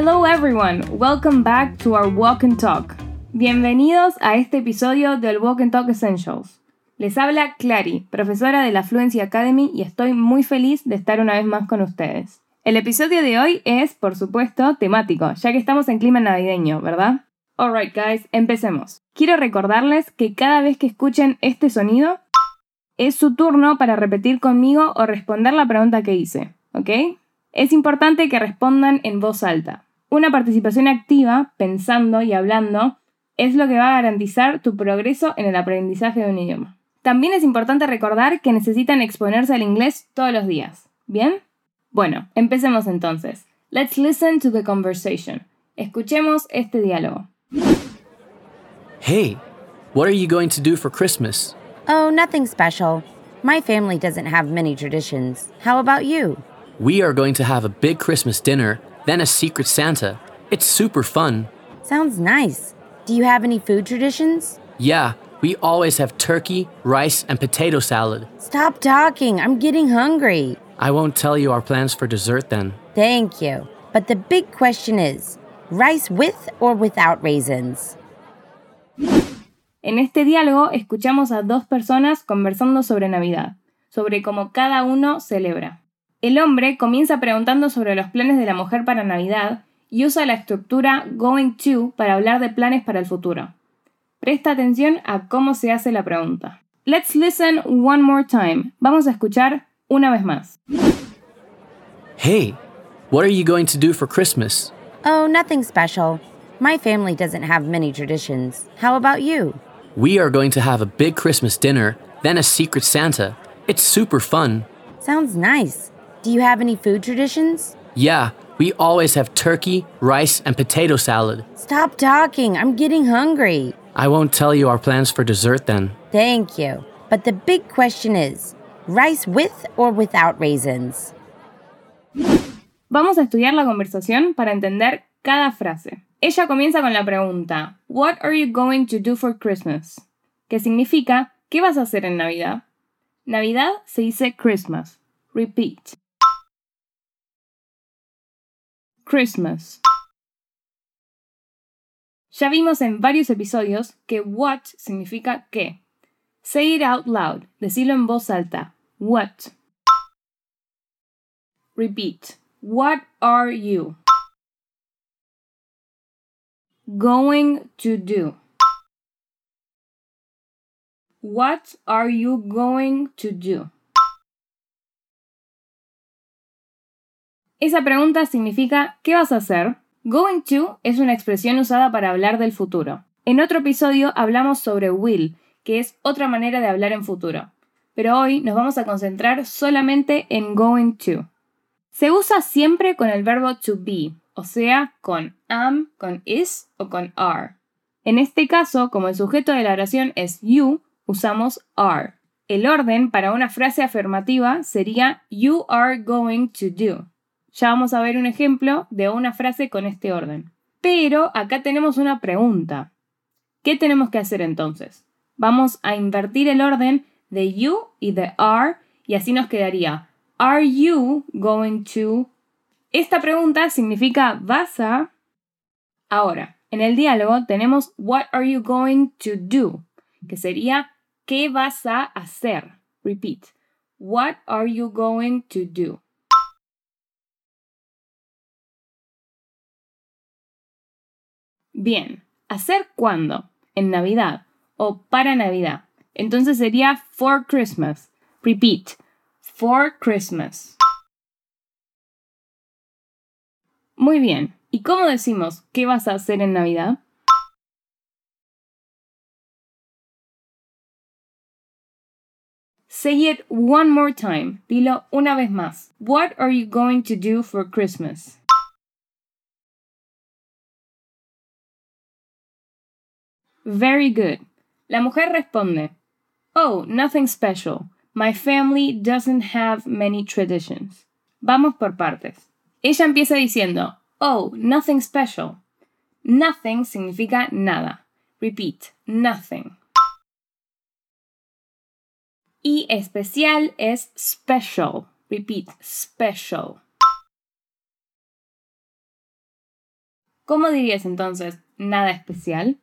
Hello everyone, welcome back to our Walk and Talk. Bienvenidos a este episodio del Walk and Talk Essentials. Les habla Clary, profesora de la Fluency Academy y estoy muy feliz de estar una vez más con ustedes. El episodio de hoy es, por supuesto, temático, ya que estamos en clima navideño, ¿verdad? Alright guys, empecemos. Quiero recordarles que cada vez que escuchen este sonido, es su turno para repetir conmigo o responder la pregunta que hice, ¿ok? Es importante que respondan en voz alta. Una participación activa, pensando y hablando, es lo que va a garantizar tu progreso en el aprendizaje de un idioma. También es importante recordar que necesitan exponerse al inglés todos los días. ¿Bien? Bueno, empecemos entonces. Let's listen to the conversation. Escuchemos este diálogo. Hey, what are you going to do for Christmas? Oh, nothing special. My family doesn't have many traditions. How about you? We are going to have a big Christmas dinner, then a secret Santa. It's super fun. Sounds nice. Do you have any food traditions? Yeah, we always have turkey, rice, and potato salad. Stop talking. I'm getting hungry. I won't tell you our plans for dessert then. Thank you. But the big question is rice with or without raisins? En este diálogo escuchamos a dos personas conversando sobre Navidad, sobre cómo cada uno celebra. El hombre comienza preguntando sobre los planes de la mujer para Navidad y usa la estructura going to para hablar de planes para el futuro. Presta atención a cómo se hace la pregunta. Let's listen one more time. Vamos a escuchar una vez más. Hey, what are you going to do for Christmas? Oh, nothing special. My family doesn't have many traditions. How about you? We are going to have a big Christmas dinner, then a secret Santa. It's super fun. Sounds nice. Do you have any food traditions? Yeah, we always have turkey, rice, and potato salad. Stop talking. I'm getting hungry. I won't tell you our plans for dessert then. Thank you. But the big question is rice with or without raisins? Vamos a estudiar la conversación para entender cada frase. Ella comienza con la pregunta What are you going to do for Christmas? que significa ¿qué vas a hacer en Navidad? Navidad se dice Christmas. Repeat. Christmas. Ya vimos en varios episodios que what significa qué. Say it out loud. Decilo en voz alta. What. Repeat. What are you going to do? What are you going to do? Esa pregunta significa ¿qué vas a hacer? Going to es una expresión usada para hablar del futuro. En otro episodio hablamos sobre will, que es otra manera de hablar en futuro. Pero hoy nos vamos a concentrar solamente en going to. Se usa siempre con el verbo to be, o sea, con am, con is o con are. En este caso, como el sujeto de la oración es you, usamos are. El orden para una frase afirmativa sería you are going to do. Ya vamos a ver un ejemplo de una frase con este orden. Pero acá tenemos una pregunta. ¿Qué tenemos que hacer entonces? Vamos a invertir el orden de you y de are y así nos quedaría Are you going to? Esta pregunta significa vas a. Ahora, en el diálogo tenemos What are you going to do? Que sería ¿qué vas a hacer? Repeat. What are you going to do? Bien, ¿hacer cuándo? En Navidad o para Navidad. Entonces sería for Christmas. Repeat. For Christmas. Muy bien. ¿Y cómo decimos qué vas a hacer en Navidad? Say it one more time. Dilo una vez más. What are you going to do for Christmas? Very good. La mujer responde, Oh, nothing special. My family doesn't have many traditions. Vamos por partes. Ella empieza diciendo, Oh, nothing special. Nothing significa nada. Repeat, nothing. Y especial es special. Repeat, special. ¿Cómo dirías entonces nada especial?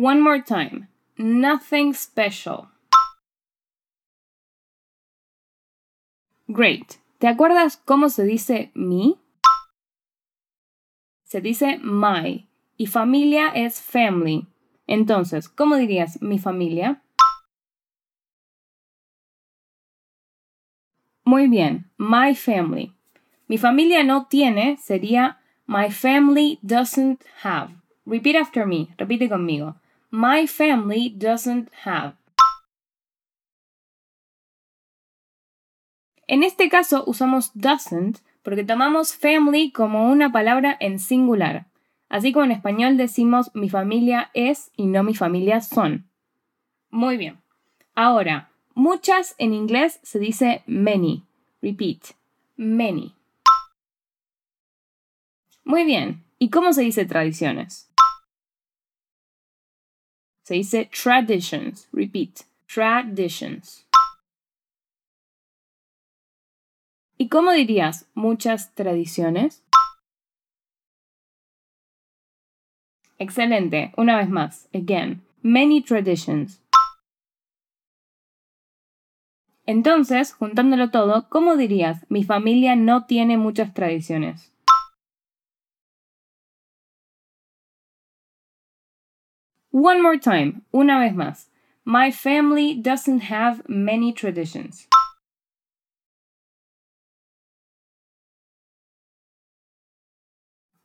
One more time. Nothing special. Great. ¿Te acuerdas cómo se dice me? Se dice my y familia es family. Entonces, ¿cómo dirías mi familia? Muy bien, my family. Mi familia no tiene sería my family doesn't have. Repeat after me, repite conmigo. My family doesn't have. En este caso usamos doesn't porque tomamos family como una palabra en singular, así como en español decimos mi familia es y no mi familia son. Muy bien. Ahora, muchas en inglés se dice many. Repeat, many. Muy bien. ¿Y cómo se dice tradiciones? Se dice traditions. Repeat, traditions. ¿Y cómo dirías muchas tradiciones? Excelente. Una vez más. Again. Many traditions. Entonces, juntándolo todo, ¿cómo dirías mi familia no tiene muchas tradiciones? One more time. Una vez más. My family doesn't have many traditions.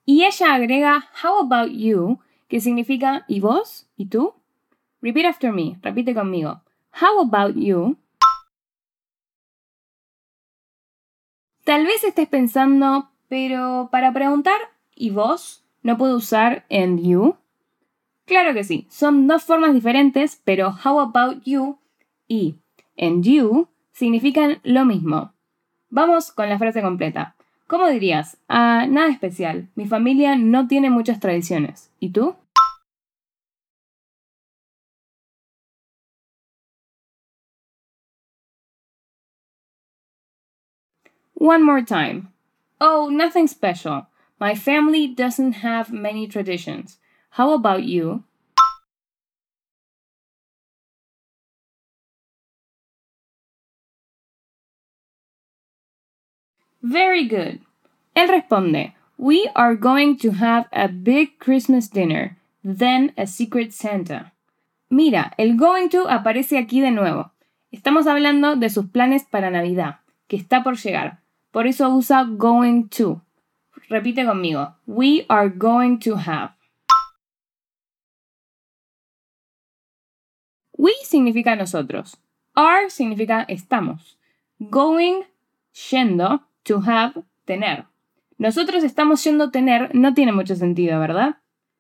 Y ella agrega How about you, que significa ¿y vos? ¿y tú? Repeat after me, repite conmigo. How about you? Tal vez estés pensando, pero para preguntar ¿y vos? ¿No puedo usar and you? Claro que sí, son dos formas diferentes, pero how about you y and you significan lo mismo. Vamos con la frase completa. ¿Cómo dirías? Ah, nada especial. Mi familia no tiene muchas tradiciones. ¿Y tú? One more time. Oh, nothing special. My family doesn't have many traditions. How about you? Very good. Él responde, We are going to have a big Christmas dinner, then a secret Santa. Mira, el going to aparece aquí de nuevo. Estamos hablando de sus planes para Navidad, que está por llegar. Por eso usa going to. Repite conmigo. We are going to have. We significa nosotros. Are significa estamos. Going, yendo, to have, tener. Nosotros estamos yendo tener no tiene mucho sentido, ¿verdad?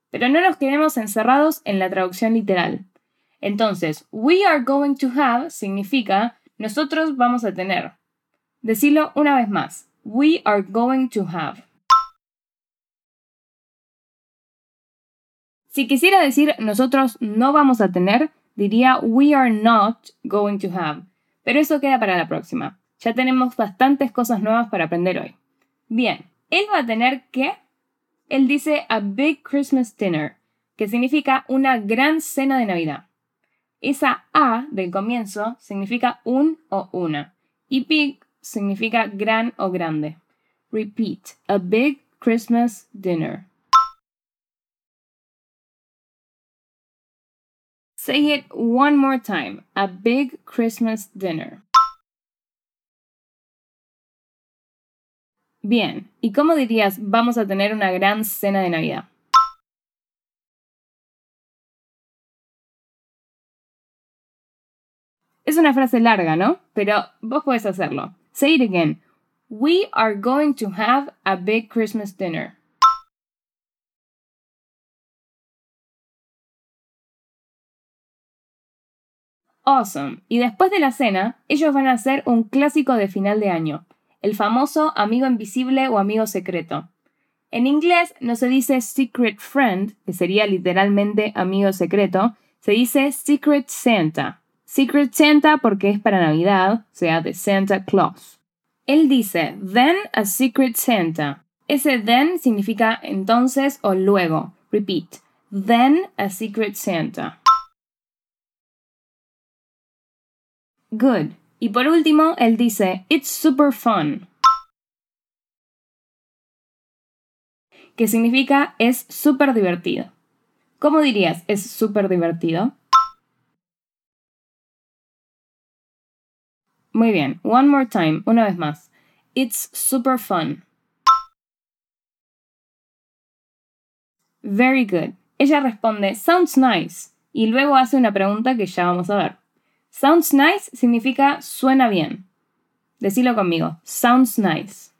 Pero no nos quedemos encerrados en la traducción literal. Entonces, we are going to have significa nosotros vamos a tener. Decilo una vez más. We are going to have. Si quisiera decir nosotros no vamos a tener, diría we are not going to have. Pero eso queda para la próxima. Ya tenemos bastantes cosas nuevas para aprender hoy. Bien, él va a tener que, él dice a big Christmas dinner, que significa una gran cena de Navidad. Esa A del comienzo significa un o una. Y big significa gran o grande. Repeat, a big Christmas dinner. Say it one more time, a big Christmas dinner. Bien, ¿y cómo dirías vamos a tener una gran cena de Navidad? Es una frase larga, ¿no? Pero vos podés hacerlo. Say it again. We are going to have a big Christmas dinner. Awesome. Y después de la cena, ellos van a hacer un clásico de final de año el famoso amigo invisible o amigo secreto. En inglés no se dice secret friend, que sería literalmente amigo secreto, se dice secret Santa. Secret Santa porque es para Navidad, o sea, de Santa Claus. Él dice, then a secret Santa. Ese then significa entonces o luego. Repeat. Then a Secret Santa. Good. Y por último, él dice, It's super fun. Que significa es súper divertido. ¿Cómo dirías es súper divertido? Muy bien. One more time. Una vez más. It's super fun. Very good. Ella responde, sounds nice. Y luego hace una pregunta que ya vamos a ver. Sounds nice significa suena bien. Decilo conmigo. Sounds nice.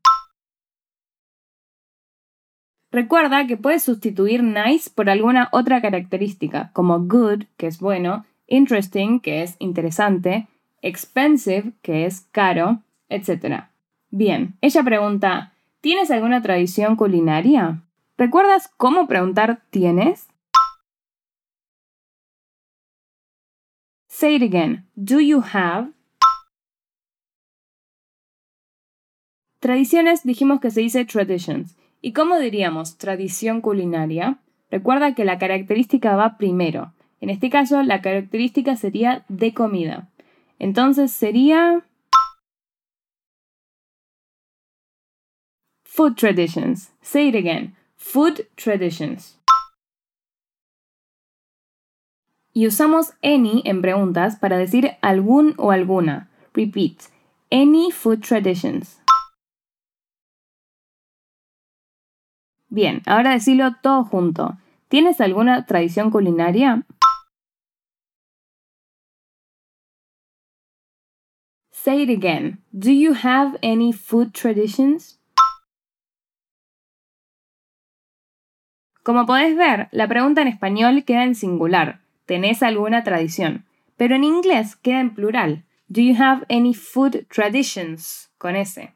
Recuerda que puedes sustituir nice por alguna otra característica, como good, que es bueno, interesting, que es interesante, expensive, que es caro, etc. Bien, ella pregunta, ¿tienes alguna tradición culinaria? ¿Recuerdas cómo preguntar tienes? Say it again. Do you have? Tradiciones dijimos que se dice traditions. ¿Y cómo diríamos tradición culinaria? Recuerda que la característica va primero. En este caso, la característica sería de comida. Entonces sería... Food traditions. Say it again. Food traditions. Y usamos any en preguntas para decir algún o alguna. Repeat. Any food traditions. Bien, ahora decirlo todo junto. ¿Tienes alguna tradición culinaria? Say it again. Do you have any food traditions? Como podés ver, la pregunta en español queda en singular. ¿Tenés alguna tradición? Pero en inglés queda en plural. Do you have any food traditions? Con S.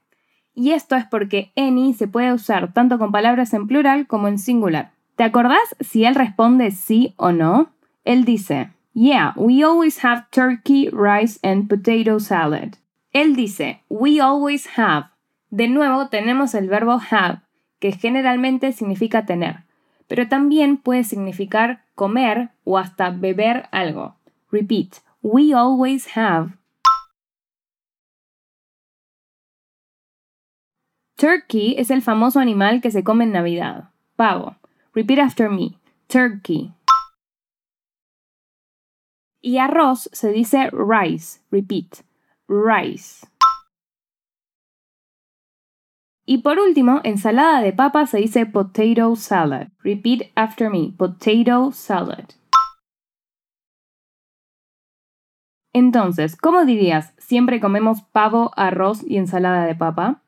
Y esto es porque any se puede usar tanto con palabras en plural como en singular. ¿Te acordás si él responde sí o no? Él dice, Yeah, we always have turkey, rice and potato salad. Él dice, We always have. De nuevo tenemos el verbo have, que generalmente significa tener pero también puede significar comer o hasta beber algo. Repeat, we always have. Turkey es el famoso animal que se come en Navidad. Pavo. Repeat after me. Turkey. Y arroz se dice rice. Repeat. Rice. Y por último, ensalada de papa se dice potato salad. Repeat after me, potato salad. Entonces, ¿cómo dirías siempre comemos pavo, arroz y ensalada de papa?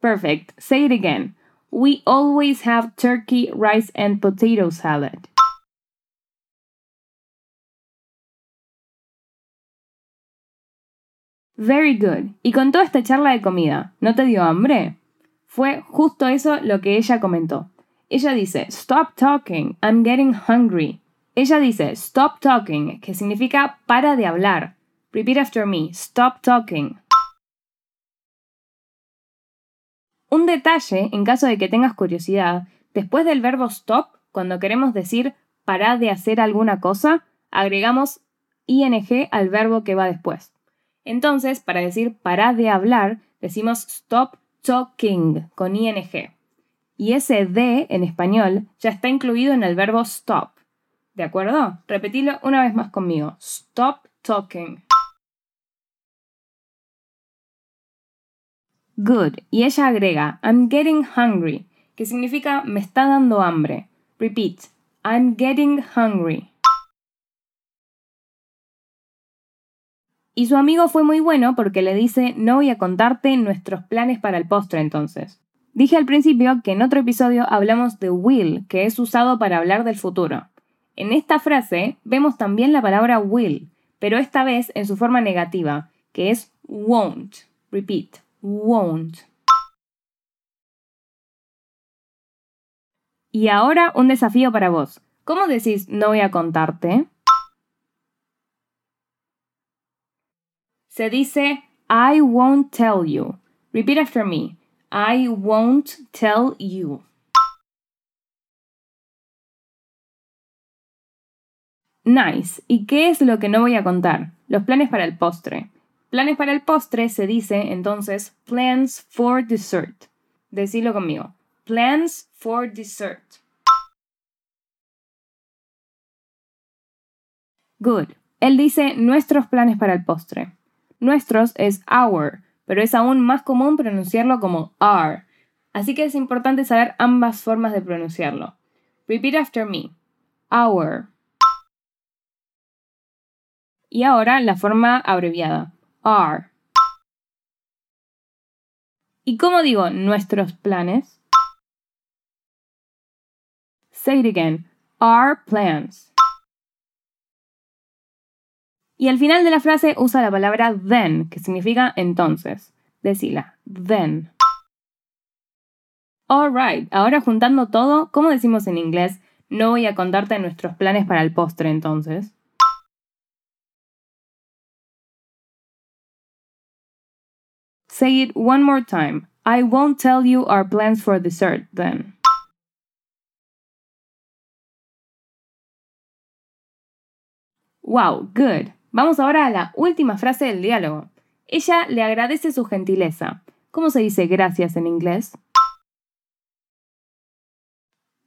Perfect. Say it again. We always have turkey, rice, and potato salad. Very good. Y con toda esta charla de comida, ¿no te dio hambre? Fue justo eso lo que ella comentó. Ella dice, Stop talking, I'm getting hungry. Ella dice, Stop talking, que significa para de hablar. Repeat after me, Stop talking. Un detalle, en caso de que tengas curiosidad, después del verbo stop, cuando queremos decir para de hacer alguna cosa, agregamos ing al verbo que va después. Entonces, para decir para de hablar, decimos stop talking con ing. Y ese de en español ya está incluido en el verbo stop. ¿De acuerdo? Repetilo una vez más conmigo. Stop talking. Good. Y ella agrega, I'm getting hungry, que significa me está dando hambre. Repeat, I'm getting hungry. Y su amigo fue muy bueno porque le dice, no voy a contarte nuestros planes para el postre entonces. Dije al principio que en otro episodio hablamos de will, que es usado para hablar del futuro. En esta frase vemos también la palabra will, pero esta vez en su forma negativa, que es won't. Repeat, won't. Y ahora un desafío para vos. ¿Cómo decís no voy a contarte? Se dice I won't tell you. Repeat after me. I won't tell you. Nice. ¿Y qué es lo que no voy a contar? Los planes para el postre. Planes para el postre se dice entonces plans for dessert. Decilo conmigo. Plans for dessert. Good. Él dice nuestros planes para el postre. Nuestros es our, pero es aún más común pronunciarlo como are. Así que es importante saber ambas formas de pronunciarlo. Repeat after me. Our. Y ahora la forma abreviada. Are. ¿Y cómo digo nuestros planes? Say it again. Our plans. Y al final de la frase usa la palabra then, que significa entonces. Decila. Then. Alright, ahora juntando todo, ¿cómo decimos en inglés? No voy a contarte nuestros planes para el postre entonces. Say it one more time. I won't tell you our plans for dessert then. Wow, good. Vamos ahora a la última frase del diálogo. Ella le agradece su gentileza. ¿Cómo se dice gracias en inglés?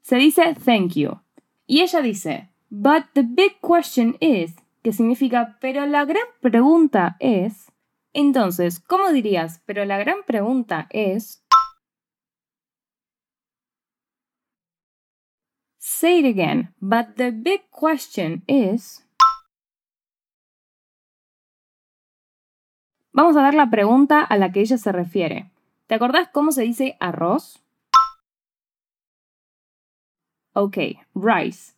Se dice thank you. Y ella dice, but the big question is, que significa, pero la gran pregunta es. Entonces, ¿cómo dirías, pero la gran pregunta es? Say it again, but the big question is. Vamos a ver la pregunta a la que ella se refiere. ¿Te acordás cómo se dice arroz? Ok, rice.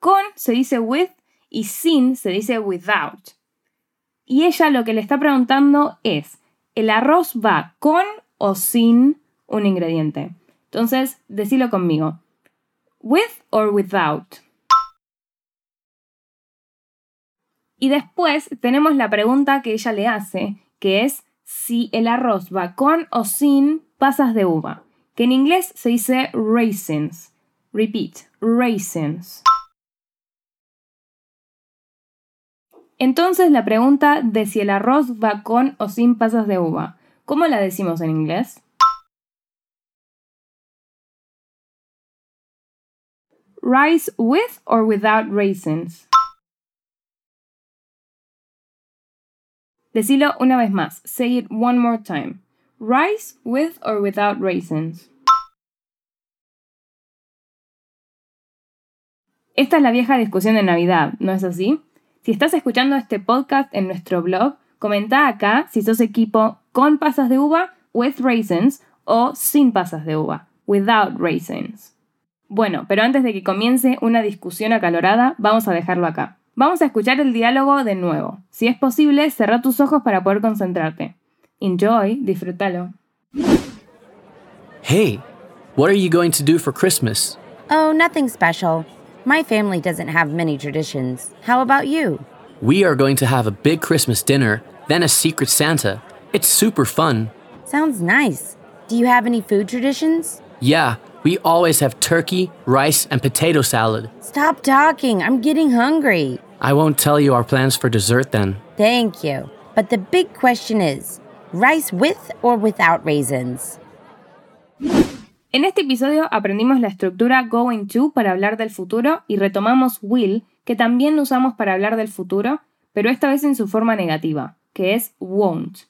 Con se dice with y sin se dice without. Y ella lo que le está preguntando es, ¿el arroz va con o sin un ingrediente? Entonces, decilo conmigo. With or without. Y después tenemos la pregunta que ella le hace, que es si el arroz va con o sin pasas de uva, que en inglés se dice raisins. Repeat, raisins. Entonces la pregunta de si el arroz va con o sin pasas de uva, ¿cómo la decimos en inglés? Rice with or without raisins. Decilo una vez más. Say it one more time. Rice with or without raisins. Esta es la vieja discusión de Navidad, ¿no es así? Si estás escuchando este podcast en nuestro blog, comenta acá si sos equipo con pasas de uva, with raisins, o sin pasas de uva, without raisins. Bueno, pero antes de que comience una discusión acalorada, vamos a dejarlo acá. Vamos a escuchar el diálogo de nuevo. Si es posible, cerra tus ojos para poder concentrarte. Enjoy, disfrútalo. Hey, what are you going to do for Christmas? Oh, nothing special. My family doesn't have many traditions. How about you? We are going to have a big Christmas dinner, then a secret Santa. It's super fun. Sounds nice. Do you have any food traditions? Yeah, we always have turkey, rice, and potato salad. Stop talking. I'm getting hungry. I won't tell you our plans for dessert then. Thank you. But the big question is rice with or without raisins? En este episodio aprendimos la estructura going to para hablar del futuro y retomamos will, que también usamos para hablar del futuro, pero esta vez en su forma negativa, que es won't.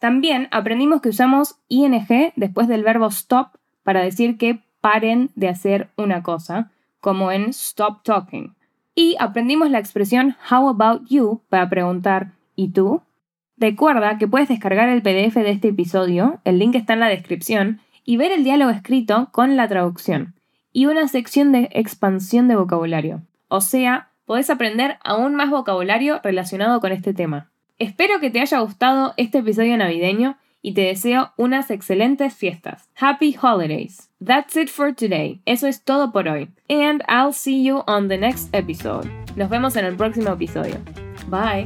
También aprendimos que usamos ing después del verbo stop para decir que paren de hacer una cosa, como en stop talking. Y aprendimos la expresión how about you para preguntar ¿y tú? Recuerda que puedes descargar el PDF de este episodio, el link está en la descripción, y ver el diálogo escrito con la traducción y una sección de expansión de vocabulario. O sea, podés aprender aún más vocabulario relacionado con este tema. Espero que te haya gustado este episodio navideño y te deseo unas excelentes fiestas. Happy holidays. That's it for today. Eso es todo por hoy. And I'll see you on the next episode. Nos vemos en el próximo episodio. Bye.